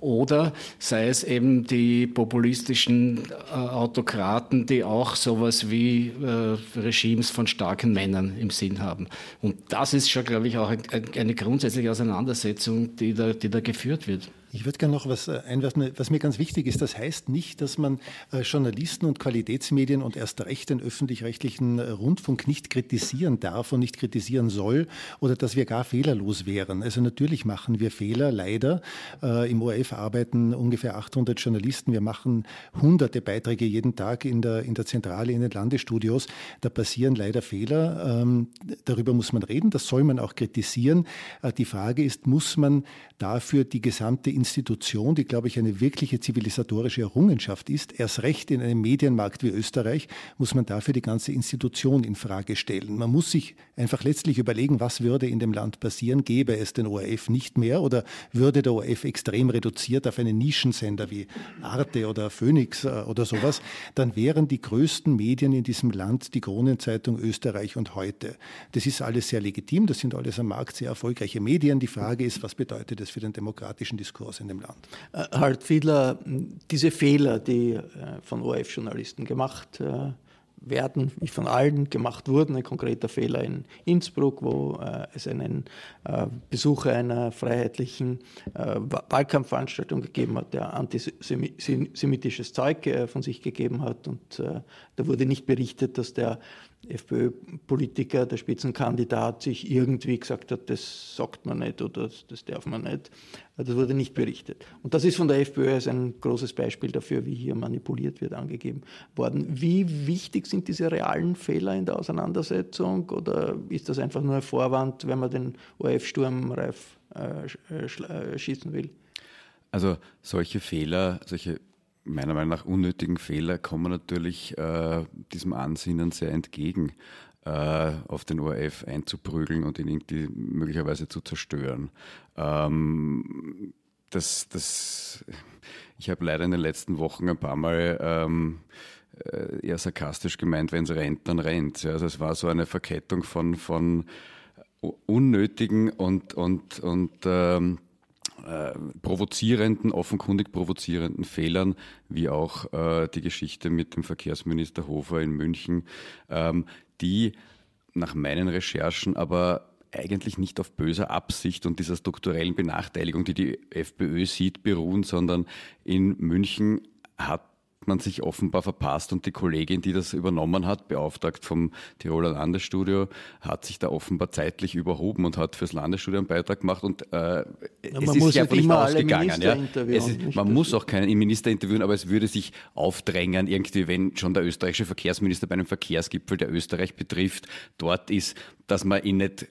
Oder sei es eben die populistischen äh, Autokraten, die auch sowas wie äh, Regimes von starken Männern im Sinn haben. Und das ist schon, glaube ich, auch ein, eine grundsätzliche Auseinandersetzung, die da, die da geführt wird. Ich würde gerne noch was äh, einwerfen, was mir ganz wichtig ist. Das heißt nicht, dass man äh, Journalisten und Qualitätsmedien und erst recht den öffentlich-rechtlichen äh, Rundfunk nicht kritisieren darf und nicht kritisieren soll oder dass wir gar fehlerlos wären. Also natürlich machen wir Fehler, leider. Im ORF arbeiten ungefähr 800 Journalisten. Wir machen hunderte Beiträge jeden Tag in der, in der Zentrale, in den Landesstudios. Da passieren leider Fehler. Ähm, darüber muss man reden. Das soll man auch kritisieren. Die Frage ist, muss man dafür die gesamte Institution, die, glaube ich, eine wirkliche zivilisatorische Errungenschaft ist, erst recht in einem Medienmarkt wie Österreich, muss man dafür die ganze Institution in Frage stellen. Man muss sich einfach letztlich überlegen, was würde in dem Land passieren, gäbe es den ORF nicht mehr oder würde der ORF extrem reduziert auf einen Nischensender wie Arte oder Phoenix äh, oder sowas, dann wären die größten Medien in diesem Land die Kronenzeitung Österreich und heute. Das ist alles sehr legitim, das sind alles am Markt sehr erfolgreiche Medien. Die Frage ist, was bedeutet das für den demokratischen Diskurs? Aus in dem Land. Äh, halt Fiedler, diese Fehler, die äh, von ORF-Journalisten gemacht äh, werden, wie von allen gemacht wurden. Ein konkreter Fehler in Innsbruck, wo es einen Besucher einer freiheitlichen Wahlkampfveranstaltung gegeben hat, der antisemitisches Zeug von sich gegeben hat. Und da wurde nicht berichtet, dass der FPÖ-Politiker, der Spitzenkandidat, sich irgendwie gesagt hat, das sagt man nicht oder das darf man nicht. Das wurde nicht berichtet. Und das ist von der FPÖ als ein großes Beispiel dafür, wie hier manipuliert wird, angegeben worden. Wie wichtig sind diese realen Fehler in der Auseinandersetzung oder ist das einfach nur ein Vorwand, wenn man den ORF-Sturm reif äh, äh, schießen will? Also solche Fehler, solche meiner Meinung nach unnötigen Fehler kommen natürlich äh, diesem Ansinnen sehr entgegen, äh, auf den ORF einzuprügeln und ihn irgendwie möglicherweise zu zerstören. Ähm, das, das, ich habe leider in den letzten Wochen ein paar Mal ähm, äh, eher sarkastisch gemeint, wenn es rennt, dann rennt. Also es war so eine Verkettung von, von unnötigen und, und, und ähm, äh, provozierenden, offenkundig provozierenden Fehlern, wie auch äh, die Geschichte mit dem Verkehrsminister Hofer in München, ähm, die nach meinen Recherchen aber eigentlich nicht auf böser Absicht und dieser strukturellen Benachteiligung, die die FPÖ sieht, beruhen, sondern in München hat man sich offenbar verpasst und die Kollegin, die das übernommen hat, beauftragt vom Tiroler Landesstudio, hat sich da offenbar zeitlich überhoben und hat fürs Landesstudio einen Beitrag gemacht und äh, es ist sich einfach nicht ausgegangen. Ja. Ist, man muss auch keinen Minister interviewen, aber es würde sich aufdrängen, irgendwie, wenn schon der österreichische Verkehrsminister bei einem Verkehrsgipfel, der Österreich betrifft, dort ist, dass man ihn nicht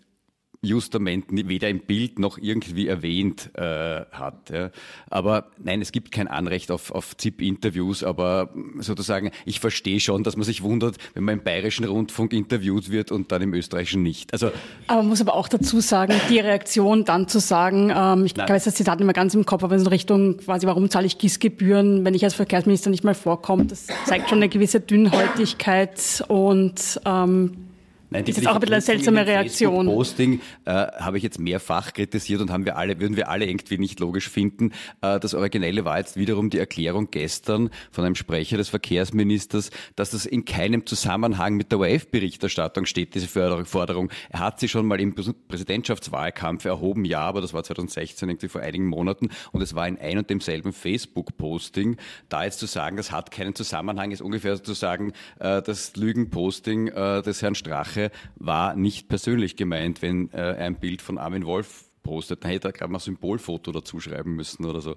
Justament weder im Bild noch irgendwie erwähnt äh, hat. Ja. Aber nein, es gibt kein Anrecht auf, auf ZIP-Interviews, aber sozusagen, ich verstehe schon, dass man sich wundert, wenn man im bayerischen Rundfunk interviewt wird und dann im österreichischen nicht. Also, aber man muss aber auch dazu sagen, die Reaktion dann zu sagen, ähm, ich habe das Zitat nicht mehr ganz im Kopf, aber in Richtung quasi, warum zahle ich GIS-Gebühren, wenn ich als Verkehrsminister nicht mal vorkomme, das zeigt schon eine gewisse Dünnhäutigkeit und ähm, Nein, das ist auch ein bisschen eine seltsame Reaktion. Posting äh, habe ich jetzt mehrfach kritisiert und haben wir alle, würden wir alle irgendwie nicht logisch finden. Äh, das Originelle war jetzt wiederum die Erklärung gestern von einem Sprecher des Verkehrsministers, dass das in keinem Zusammenhang mit der ORF-Berichterstattung steht, diese Forderung. Er hat sie schon mal im Präsidentschaftswahlkampf erhoben, ja, aber das war 2016, irgendwie vor einigen Monaten und es war in ein und demselben Facebook-Posting. Da jetzt zu sagen, das hat keinen Zusammenhang, ist ungefähr zu sagen, äh, das Lügen-Posting äh, des Herrn Strache Sache war nicht persönlich gemeint, wenn äh, ein Bild von Armin Wolf postet, dann hätte er gerade mal ein Symbolfoto dazu schreiben müssen oder so.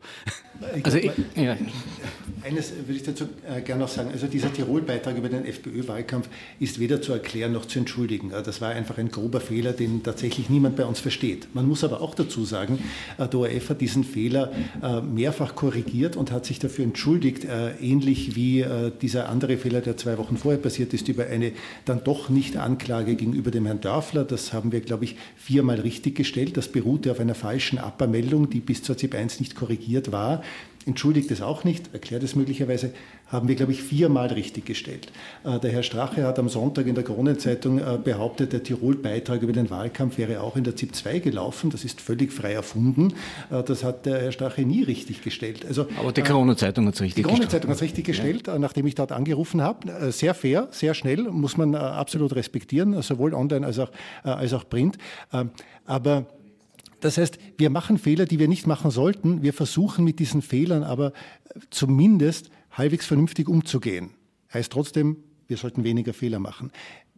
Ich also ich, ja. Eines würde ich dazu äh, gerne noch sagen. Also dieser Tirol-Beitrag über den FPÖ-Wahlkampf ist weder zu erklären noch zu entschuldigen. Das war einfach ein grober Fehler, den tatsächlich niemand bei uns versteht. Man muss aber auch dazu sagen, äh, der ORF hat diesen Fehler äh, mehrfach korrigiert und hat sich dafür entschuldigt, äh, ähnlich wie dieser andere Fehler, der zwei Wochen vorher passiert ist, über eine dann doch nicht Anklage gegenüber dem Herrn Dörfler. Das haben wir, glaube ich, viermal richtig gestellt. Das beruht beruhte auf einer falschen Abmeldung, die bis zur ZIP 1 nicht korrigiert war. Entschuldigt es auch nicht, erklärt es möglicherweise, haben wir, glaube ich, viermal richtig gestellt. Äh, der Herr Strache hat am Sonntag in der Kronenzeitung äh, behauptet, der Tirol-Beitrag über den Wahlkampf wäre auch in der ZIP 2 gelaufen. Das ist völlig frei erfunden. Äh, das hat der Herr Strache nie richtig gestellt. Also, Aber die Kronenzeitung hat es richtig gestellt. Die Kronenzeitung hat es richtig gestellt, ja. nachdem ich dort angerufen habe. Sehr fair, sehr schnell, muss man absolut respektieren, sowohl online als auch, als auch print. Ähm, aber das heißt, wir machen Fehler, die wir nicht machen sollten. Wir versuchen mit diesen Fehlern aber zumindest halbwegs vernünftig umzugehen. Heißt trotzdem, wir sollten weniger Fehler machen.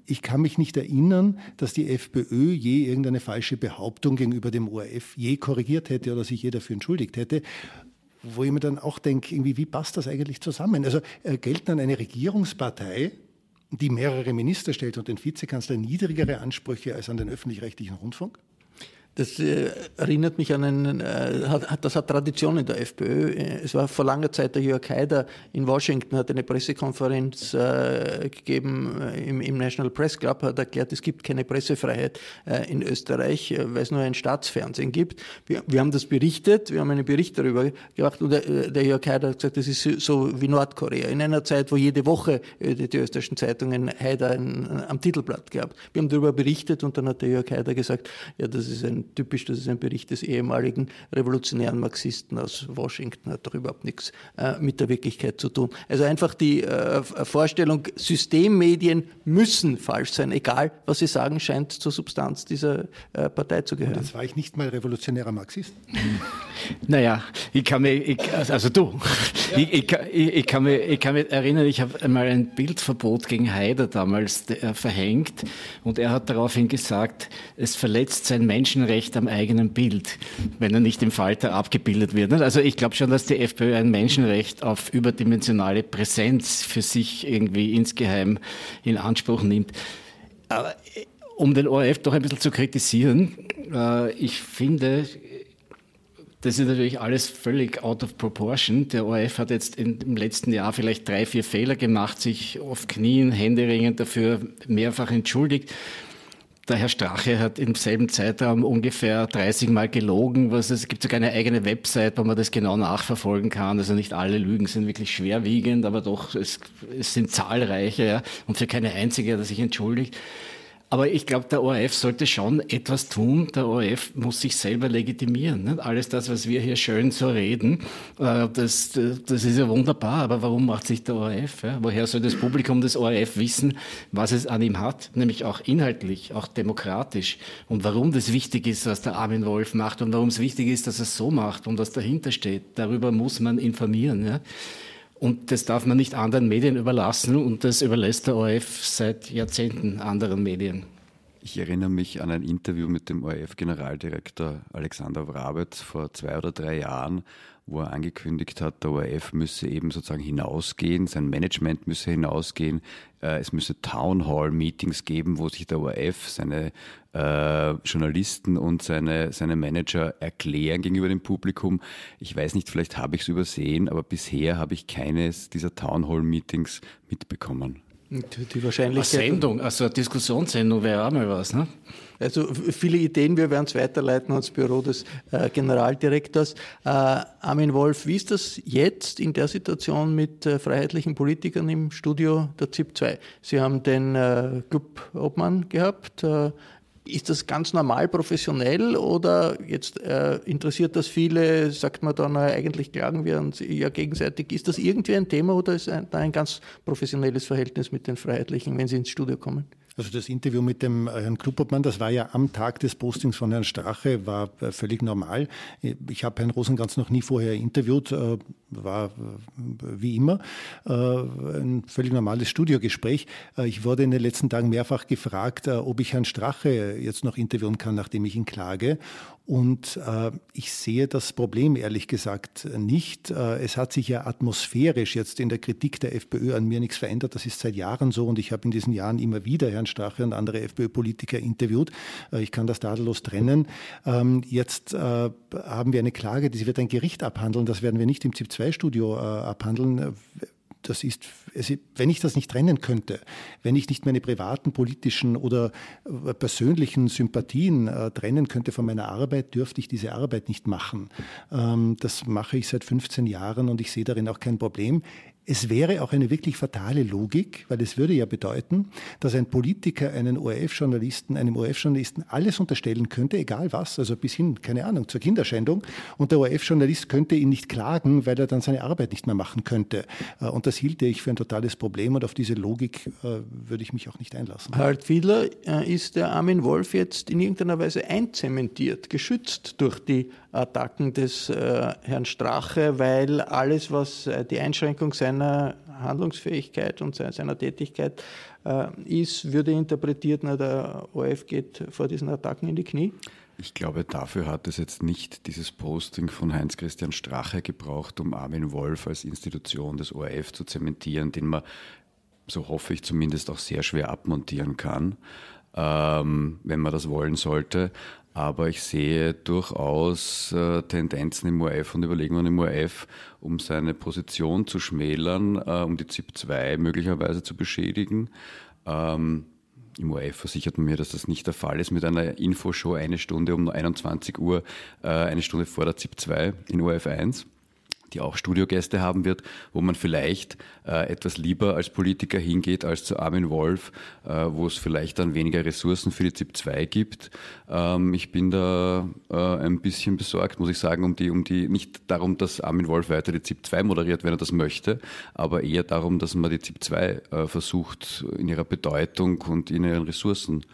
Ich kann mich nicht erinnern, dass die FPÖ je irgendeine falsche Behauptung gegenüber dem ORF je korrigiert hätte oder sich je dafür entschuldigt hätte. Wo ich mir dann auch denke, irgendwie, wie passt das eigentlich zusammen? Also äh, gelten dann eine Regierungspartei, die mehrere Minister stellt und den Vizekanzler niedrigere Ansprüche als an den öffentlich-rechtlichen Rundfunk? Das äh, erinnert mich an einen, äh, das hat Tradition in der FPÖ. Äh, es war vor langer Zeit der Jörg Haider in Washington, hat eine Pressekonferenz gegeben im, National Press Club, hat erklärt, es gibt keine Pressefreiheit in Österreich, weil es nur ein Staatsfernsehen gibt. Wir, haben das berichtet, wir haben einen Bericht darüber gemacht und der, Jörg Haider hat gesagt, das ist so wie Nordkorea. In einer Zeit, wo jede Woche die, österreichischen Zeitungen Haider am Titelblatt gehabt. Wir haben darüber berichtet und dann hat der Jörg Haider gesagt, ja, das ist ein typisch, das ist ein Bericht des ehemaligen revolutionären Marxisten aus Washington, hat doch überhaupt nichts äh, mit der Wirklichkeit zu tun. Also einfach die äh, Vorstellung, Systemmedien müssen falsch sein, egal was sie sagen, scheint zur Substanz dieser äh, Partei zu gehören. Und jetzt war ich nicht mal revolutionärer Marxist. naja, ich kann mich, ich, also du, ja. ich, ich, ich, kann mich, ich kann mich erinnern, ich habe einmal ein Bildverbot gegen Haider damals äh, verhängt und er hat daraufhin gesagt, es verletzt sein Menschenrecht am eigenen Bild, wenn er nicht im Falter abgebildet wird. Also ich glaube schon, dass die FPÖ ein Menschenrecht auf überdimensionale Präsenz für sich irgendwie insgeheim in Anspruch nimmt. Aber um den ORF doch ein bisschen zu kritisieren, äh, ich finde, das ist natürlich alles völlig out of proportion. Der ORF hat jetzt im letzten Jahr vielleicht drei, vier Fehler gemacht, sich auf Knien, Händeringend dafür mehrfach entschuldigt. Der Herr Strache hat im selben Zeitraum ungefähr 30 Mal gelogen. Was es gibt sogar eine eigene Website, wo man das genau nachverfolgen kann. Also nicht alle Lügen sind wirklich schwerwiegend, aber doch, es, es sind zahlreiche. Ja. Und für keine einzige hat er sich entschuldigt. Aber ich glaube, der ORF sollte schon etwas tun. Der ORF muss sich selber legitimieren. Nicht? Alles das, was wir hier schön so reden, äh, das, das ist ja wunderbar. Aber warum macht sich der ORF? Ja? Woher soll das Publikum des ORF wissen, was es an ihm hat? Nämlich auch inhaltlich, auch demokratisch. Und warum das wichtig ist, was der Armin Wolf macht und warum es wichtig ist, dass er es so macht und was dahinter steht. Darüber muss man informieren. Ja? Und das darf man nicht anderen Medien überlassen und das überlässt der ORF seit Jahrzehnten anderen Medien. Ich erinnere mich an ein Interview mit dem ORF-Generaldirektor Alexander Wrabetz vor zwei oder drei Jahren, wo er angekündigt hat, der ORF müsse eben sozusagen hinausgehen, sein Management müsse hinausgehen, äh, es müsse Town Hall Meetings geben, wo sich der ORF, seine äh, Journalisten und seine, seine Manager erklären gegenüber dem Publikum. Ich weiß nicht, vielleicht habe ich es übersehen, aber bisher habe ich keines dieser Town Hall Meetings mitbekommen. Die Wahrscheinlichkeit. Eine Sendung, also eine Diskussionssendung wäre auch mal was, ne? Also viele Ideen, wir werden es weiterleiten ans Büro des äh, Generaldirektors. Äh, Armin Wolf, wie ist das jetzt in der Situation mit äh, freiheitlichen Politikern im Studio der ZIP 2? Sie haben den äh, Club-Obmann gehabt. Äh, ist das ganz normal professionell oder jetzt äh, interessiert das viele, sagt man dann, eigentlich klagen wir uns ja gegenseitig. Ist das irgendwie ein Thema oder ist ein, da ein ganz professionelles Verhältnis mit den Freiheitlichen, wenn sie ins Studio kommen? Also das Interview mit dem äh, Herrn Klubobmann, das war ja am Tag des Postings von Herrn Strache, war äh, völlig normal. Ich habe Herrn Rosenkranz noch nie vorher interviewt, äh, war wie immer ein völlig normales Studiogespräch. Ich wurde in den letzten Tagen mehrfach gefragt, ob ich Herrn Strache jetzt noch interviewen kann, nachdem ich ihn klage. Und äh, ich sehe das Problem ehrlich gesagt nicht. Äh, es hat sich ja atmosphärisch jetzt in der Kritik der FPÖ an mir nichts verändert. Das ist seit Jahren so und ich habe in diesen Jahren immer wieder Herrn Strache und andere FPÖ-Politiker interviewt. Äh, ich kann das tadellos trennen. Ähm, jetzt äh, haben wir eine Klage, die wird ein Gericht abhandeln. Das werden wir nicht im ZIP-2-Studio äh, abhandeln das ist, wenn ich das nicht trennen könnte, wenn ich nicht meine privaten politischen oder äh, persönlichen Sympathien äh, trennen könnte von meiner Arbeit, dürfte ich diese Arbeit nicht machen. Ähm, das mache ich seit 15 Jahren und ich sehe darin auch kein Problem. Es wäre auch eine wirklich fatale Logik, weil es würde ja bedeuten, dass ein Politiker einen ORF-Journalisten, einem ORF-Journalisten alles unterstellen könnte, egal was, also bis hin, keine Ahnung, zur Kinderschändung. Und der ORF-Journalist könnte ihn nicht klagen, weil er dann seine Arbeit nicht mehr machen könnte. Äh, und das hielte ich für ein totales Problem und auf diese Logik äh, würde ich mich auch nicht einlassen. Harald Fiedler, äh, ist der Armin Wolf jetzt in irgendeiner Weise einzementiert, geschützt durch die Attacken des Herrn Strache, weil alles, was die Einschränkung seiner Handlungsfähigkeit und seiner Tätigkeit äh, ist, würde interpretiert, na, der ORF geht vor diesen Attacken in die Knie? Ich glaube, dafür hat es jetzt nicht dieses Posting von Heinz-Christian Strache gebraucht, um Armin Wolf als Institution des ORF zu zementieren, den man, so hoffe ich zumindest, auch sehr schwer abmontieren kann, ähm, wenn man das wollen sollte. Aber ich sehe durchaus äh, Tendenzen im ORF und Überlegungen im ORF, um seine Position zu schmälern, äh, um die ZIP 2 möglicherweise zu beschädigen. Ähm, Im ORF versichert man mir, dass das nicht der Fall ist, mit einer Infoshow eine Stunde um 21 Uhr, äh, eine Stunde vor der ZIP 2 in ORF 1. die auch Studiogäste haben wird, wo man vielleicht äh, etwas lieber als Politiker hingeht als zu Armin Wolf, äh, wo es vielleicht dann weniger Ressourcen für die ZIP 2 gibt. Ähm, ich bin da äh, ein bisschen besorgt, muss ich sagen, um die, um die, nicht darum, dass Armin Wolf weiter die ZIP 2 moderiert, wenn er das möchte, aber eher darum, dass man die ZIP 2 äh, versucht, in ihrer Bedeutung und in ihren Ressourcen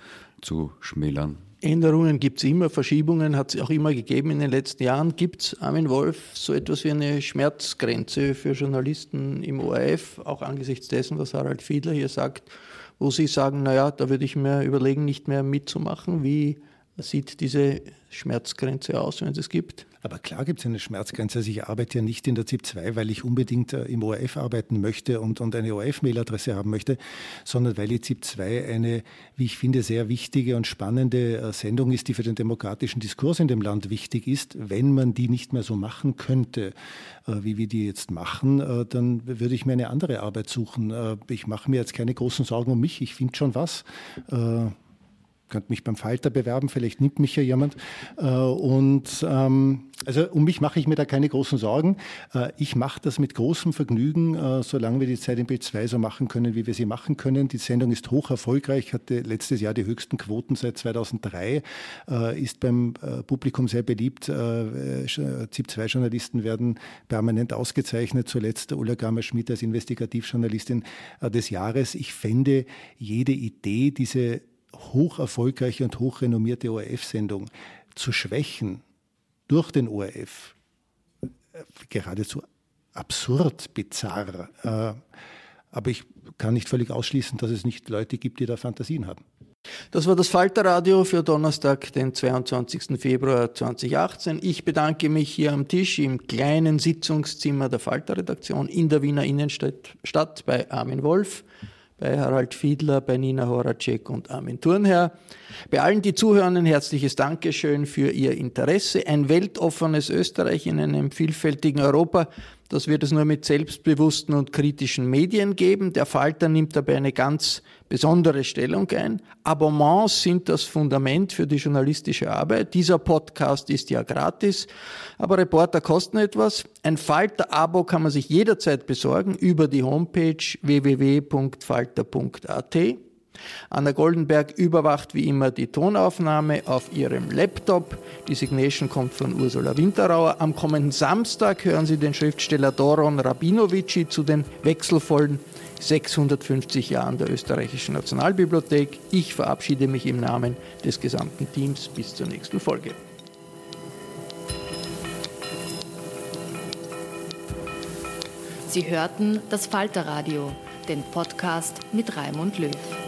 zu schmälern. Änderungen gibt es immer, Verschiebungen hat es auch immer gegeben in den letzten Jahren. Gibt es, Armin Wolf, so etwas wie eine Schmerzgrenze für Journalisten im ORF, auch angesichts dessen, was Harald Fiedler hier sagt, wo Sie sagen, naja, da würde ich mir überlegen, nicht mehr mitzumachen. Wie sieht diese Schmerzgrenze aus, wenn es es gibt? Aber klar gibt es eine Schmerzgrenze. Also ich arbeite ja nicht in der ZIP 2, weil ich unbedingt äh, im ORF arbeiten möchte und, und eine ORF-Mailadresse haben möchte, sondern weil die ZIP 2 eine, wie ich finde, sehr wichtige und spannende äh, Sendung ist, die für den demokratischen Diskurs in dem Land wichtig ist. Wenn man die nicht mehr so machen könnte, äh, wie wir die jetzt machen, dann würde ich mir eine andere Arbeit suchen. Ich mache mir jetzt keine großen Sorgen um mich. Ich finde schon was könnte mich beim Falter bewerben, vielleicht nimmt mich ja jemand. Äh, und ähm, also um mich mache ich mir da keine großen Sorgen. Äh, ich mache das mit großem Vergnügen, äh, solange wir die Zeit im Bild 2 so machen können, wie wir sie machen können. Die Sendung ist hoch erfolgreich, hatte letztes Jahr die höchsten Quoten seit 2003, ist beim Publikum sehr beliebt. ZIP-2-Journalisten werden permanent ausgezeichnet, zuletzt Ulla Gammer-Schmidt als Investigativjournalistin des Jahres. Ich fände jede Idee, diese hoch erfolgreiche und hochrenommierte ORF-Sendung zu schwächen durch den ORF äh, geradezu absurd, bizarr. Äh, aber ich kann nicht völlig ausschließen, dass es nicht Leute gibt, die da Fantasien haben. Das war das Falterradio für Donnerstag, den 22. Februar 2018. Ich bedanke mich hier am Tisch im kleinen Sitzungszimmer der Falterredaktion in der Wiener Innenstadt bei Armin Wolf bei Harald Fiedler, bei Nina Horacek und Armin Thurnherr. Bei allen, die zuhören, ein herzliches Dankeschön für Ihr Interesse. Ein weltoffenes Österreich in einem vielfältigen Europa das wird es nur mit selbstbewussten und kritischen Medien geben. Der Falter nimmt dabei eine ganz besondere Stellung ein. Abonnements sind das Fundament für die journalistische Arbeit. Dieser Podcast ist ja gratis, aber Reporter kosten etwas. Ein Falter-Abo kann man sich jederzeit besorgen über die Homepage www.falter.at. Anna Goldenberg überwacht wie immer die Tonaufnahme auf ihrem Laptop. Die Signation kommt von Ursula Winterauer. Am kommenden Samstag hören Sie den Schriftsteller Doron Rabinovici zu den wechselvollen 650 Jahren der österreichischen Nationalbibliothek. Ich verabschiede mich im Namen des gesamten Teams bis zur nächsten Folge. Sie hörten das Falterradio, den Podcast mit Raimund Löw.